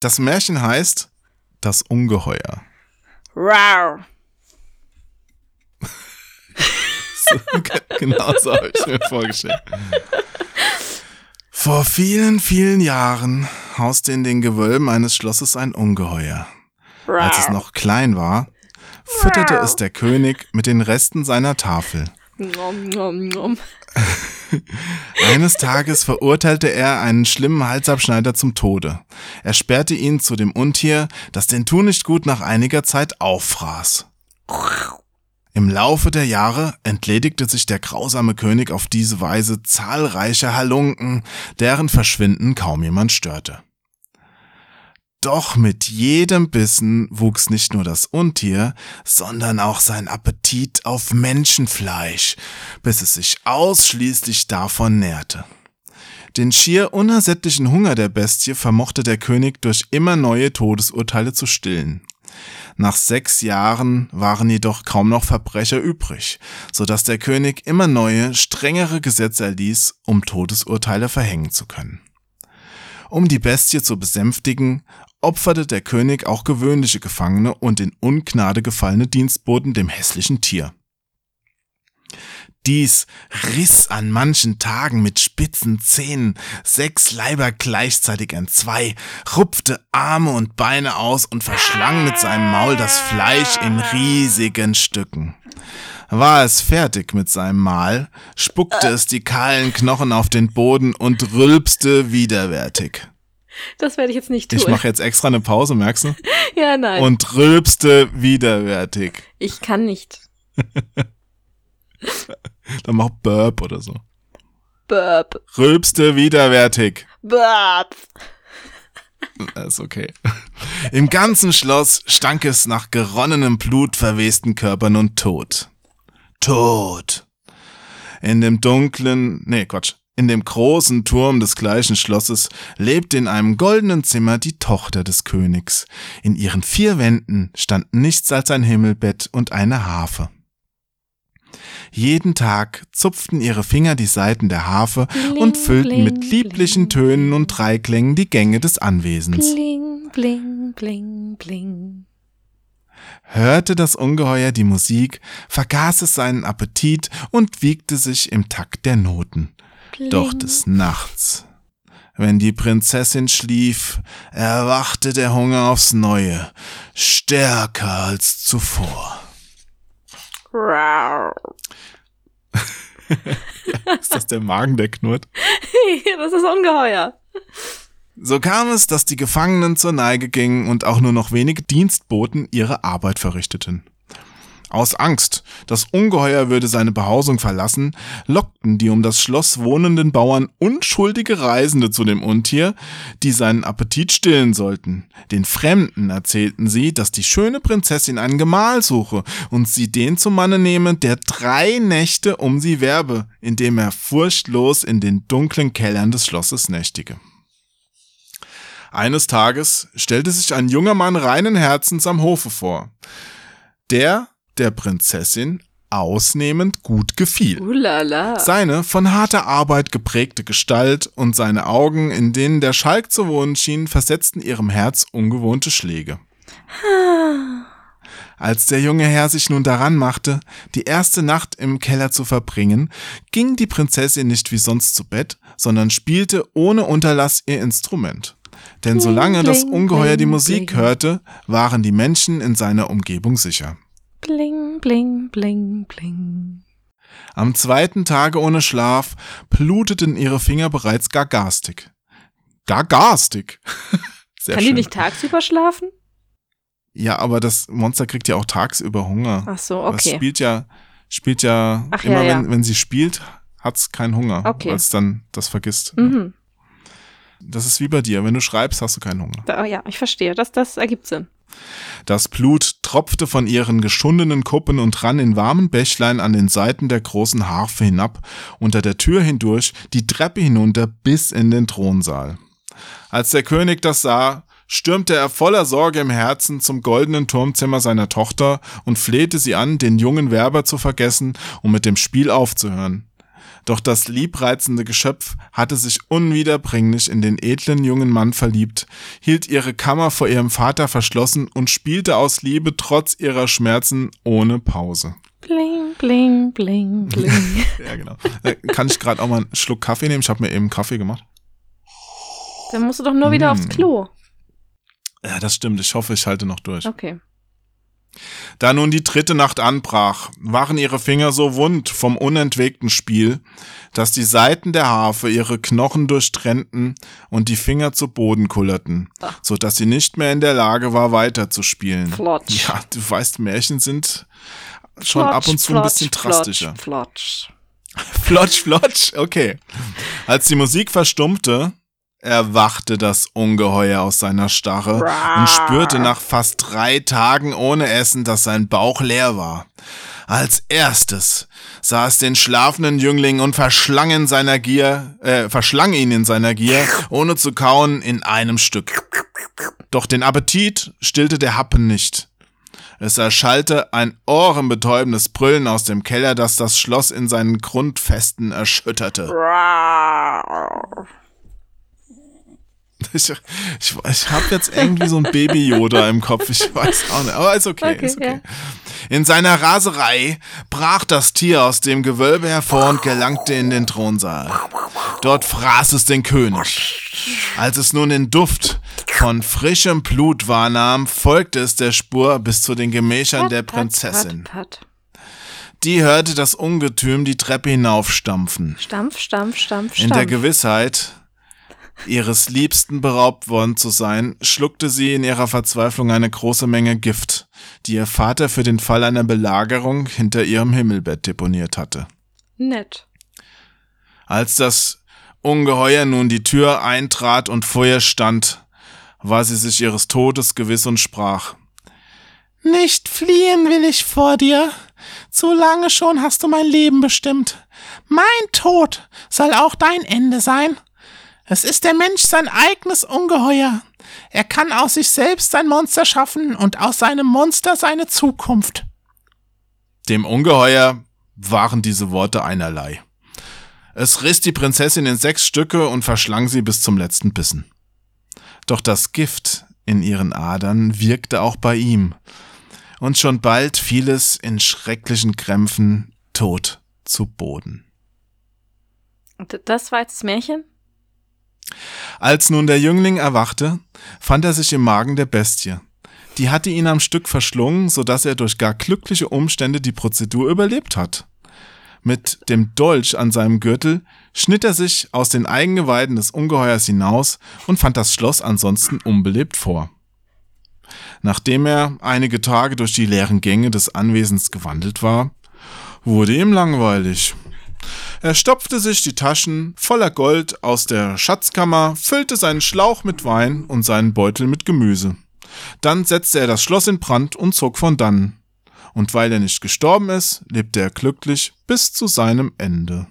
Das Märchen heißt Das Ungeheuer. So, genau so habe ich mir vorgestellt. Vor vielen, vielen Jahren hauste in den Gewölben eines Schlosses ein Ungeheuer. Als es noch klein war, fütterte es der König mit den Resten seiner Tafel. Nom, nom, nom. Eines Tages verurteilte er einen schlimmen Halsabschneider zum Tode. Er sperrte ihn zu dem Untier, das den Tunichtgut nach einiger Zeit auffraß. Im Laufe der Jahre entledigte sich der grausame König auf diese Weise zahlreicher Halunken, deren Verschwinden kaum jemand störte. Doch mit jedem Bissen wuchs nicht nur das Untier, sondern auch sein Appetit auf Menschenfleisch, bis es sich ausschließlich davon nährte. Den schier unersättlichen Hunger der Bestie vermochte der König durch immer neue Todesurteile zu stillen. Nach sechs Jahren waren jedoch kaum noch Verbrecher übrig, so dass der König immer neue, strengere Gesetze erließ, um Todesurteile verhängen zu können. Um die Bestie zu besänftigen, opferte der König auch gewöhnliche Gefangene und in Ungnade gefallene Dienstboten dem hässlichen Tier. Dies riss an manchen Tagen mit spitzen Zähnen sechs Leiber gleichzeitig entzwei, rupfte Arme und Beine aus und verschlang mit seinem Maul das Fleisch in riesigen Stücken. War es fertig mit seinem Mahl, spuckte es die kahlen Knochen auf den Boden und rülpste widerwärtig. Das werde ich jetzt nicht tun. Ich mache jetzt extra eine Pause, merkst du? ja, nein. Und rülpste widerwärtig. ich kann nicht. Dann mach Burp oder so. Burp. Rülpste widerwärtig. Burp. Ist okay. Im ganzen Schloss stank es nach geronnenem Blut, verwesten Körpern und Tod. Tod. In dem dunklen, nee, Quatsch, in dem großen Turm des gleichen Schlosses lebte in einem goldenen Zimmer die Tochter des Königs. In ihren vier Wänden standen nichts als ein Himmelbett und eine Harfe. Jeden Tag zupften ihre Finger die Saiten der Harfe und füllten mit bling, lieblichen bling. Tönen und Dreiklängen die Gänge des Anwesens. Bling, bling, bling, bling. Hörte das Ungeheuer die Musik, vergaß es seinen Appetit und wiegte sich im Takt der Noten. Bling. Doch des Nachts, wenn die Prinzessin schlief, erwachte der Hunger aufs Neue, stärker als zuvor. Rar. Ist das der Magen, der knurrt? das ist ungeheuer. So kam es, dass die Gefangenen zur Neige gingen und auch nur noch wenige Dienstboten ihre Arbeit verrichteten. Aus Angst, das Ungeheuer würde seine Behausung verlassen, lockten die um das Schloss wohnenden Bauern unschuldige Reisende zu dem Untier, die seinen Appetit stillen sollten. Den Fremden erzählten sie, dass die schöne Prinzessin einen Gemahl suche und sie den zum Manne nehme, der drei Nächte um sie werbe, indem er furchtlos in den dunklen Kellern des Schlosses nächtige. Eines Tages stellte sich ein junger Mann reinen Herzens am Hofe vor, der der Prinzessin ausnehmend gut gefiel. Ulala. Seine von harter Arbeit geprägte Gestalt und seine Augen, in denen der Schalk zu wohnen schien, versetzten ihrem Herz ungewohnte Schläge. Als der junge Herr sich nun daran machte, die erste Nacht im Keller zu verbringen, ging die Prinzessin nicht wie sonst zu Bett, sondern spielte ohne Unterlass ihr Instrument. Denn solange das Ungeheuer die Musik hörte, waren die Menschen in seiner Umgebung sicher. Bling, bling, bling, bling. Am zweiten Tage ohne Schlaf bluteten ihre Finger bereits gar garstig. Gar garstig. Sehr Kann schön. die nicht tagsüber schlafen? Ja, aber das Monster kriegt ja auch tagsüber Hunger. Ach so, Das okay. spielt ja, spielt ja Ach, immer, ja, wenn, ja. wenn sie spielt, hat's keinen Hunger, Okay. weil es dann das vergisst. Mhm. Das ist wie bei dir. Wenn du schreibst, hast du keinen Hunger. Da, ja, ich verstehe. Das, das ergibt Sinn. Das Blut tropfte von ihren geschundenen Kuppen und rann in warmen Bächlein an den Seiten der großen Harfe hinab, unter der Tür hindurch, die Treppe hinunter bis in den Thronsaal. Als der König das sah, stürmte er voller Sorge im Herzen zum goldenen Turmzimmer seiner Tochter und flehte sie an, den jungen Werber zu vergessen und mit dem Spiel aufzuhören. Doch das liebreizende Geschöpf hatte sich unwiederbringlich in den edlen jungen Mann verliebt, hielt ihre Kammer vor ihrem Vater verschlossen und spielte aus Liebe trotz ihrer Schmerzen ohne Pause. Bling, bling, bling, bling. Ja, genau. Äh, Kann ich gerade auch mal einen Schluck Kaffee nehmen? Ich habe mir eben Kaffee gemacht. Dann musst du doch nur wieder Mm. aufs Klo. Ja, das stimmt. Ich hoffe, ich halte noch durch. Okay. Da nun die dritte Nacht anbrach, waren ihre Finger so wund vom unentwegten Spiel, dass die Saiten der Harfe ihre Knochen durchtrennten und die Finger zu Boden kullerten, Ach. so dass sie nicht mehr in der Lage war, weiterzuspielen. Flotsch. Ja, du weißt, Märchen sind schon Flotsch, ab und zu ein flotsch, bisschen drastischer. Flotsch, flotsch. Flotsch, flotsch, okay. Als die Musik verstummte, erwachte das Ungeheuer aus seiner Starre und spürte nach fast drei Tagen ohne Essen, dass sein Bauch leer war. Als erstes sah es den schlafenden Jüngling und verschlang, in seiner Gier, äh, verschlang ihn in seiner Gier, ohne zu kauen, in einem Stück. Doch den Appetit stillte der Happen nicht. Es erschallte ein ohrenbetäubendes Brüllen aus dem Keller, das das Schloss in seinen Grundfesten erschütterte. Ich, ich, ich habe jetzt irgendwie so ein Baby-Yoda im Kopf. Ich weiß auch nicht, aber ist okay. Okay, ist okay. In seiner Raserei brach das Tier aus dem Gewölbe hervor und gelangte in den Thronsaal. Dort fraß es den König. Als es nun den Duft von frischem Blut wahrnahm, folgte es der Spur bis zu den Gemächern der Prinzessin. Pat, pat. Die hörte das Ungetüm die Treppe hinaufstampfen. Stampf, stampf, stampf, In der stampf. Gewissheit, ihres Liebsten beraubt worden zu sein, schluckte sie in ihrer Verzweiflung eine große Menge Gift, die ihr Vater für den Fall einer Belagerung hinter ihrem Himmelbett deponiert hatte. Nett. Als das Ungeheuer nun die Tür eintrat und vor ihr stand, war sie sich ihres Todes gewiss und sprach Nicht fliehen will ich vor dir. Zu lange schon hast du mein Leben bestimmt. Mein Tod soll auch dein Ende sein. Es ist der Mensch sein eigenes Ungeheuer. Er kann aus sich selbst sein Monster schaffen und aus seinem Monster seine Zukunft. Dem Ungeheuer waren diese Worte einerlei. Es riss die Prinzessin in sechs Stücke und verschlang sie bis zum letzten Bissen. Doch das Gift in ihren Adern wirkte auch bei ihm, und schon bald fiel es in schrecklichen Krämpfen tot zu Boden. Und das war jetzt das Märchen? Als nun der Jüngling erwachte, fand er sich im Magen der Bestie. Die hatte ihn am Stück verschlungen, so dass er durch gar glückliche Umstände die Prozedur überlebt hat. Mit dem Dolch an seinem Gürtel schnitt er sich aus den Eigengeweiden des Ungeheuers hinaus und fand das Schloss ansonsten unbelebt vor. Nachdem er einige Tage durch die leeren Gänge des Anwesens gewandelt war, wurde ihm langweilig. Er stopfte sich die Taschen voller Gold aus der Schatzkammer, füllte seinen Schlauch mit Wein und seinen Beutel mit Gemüse. Dann setzte er das Schloss in Brand und zog von dannen. Und weil er nicht gestorben ist, lebte er glücklich bis zu seinem Ende.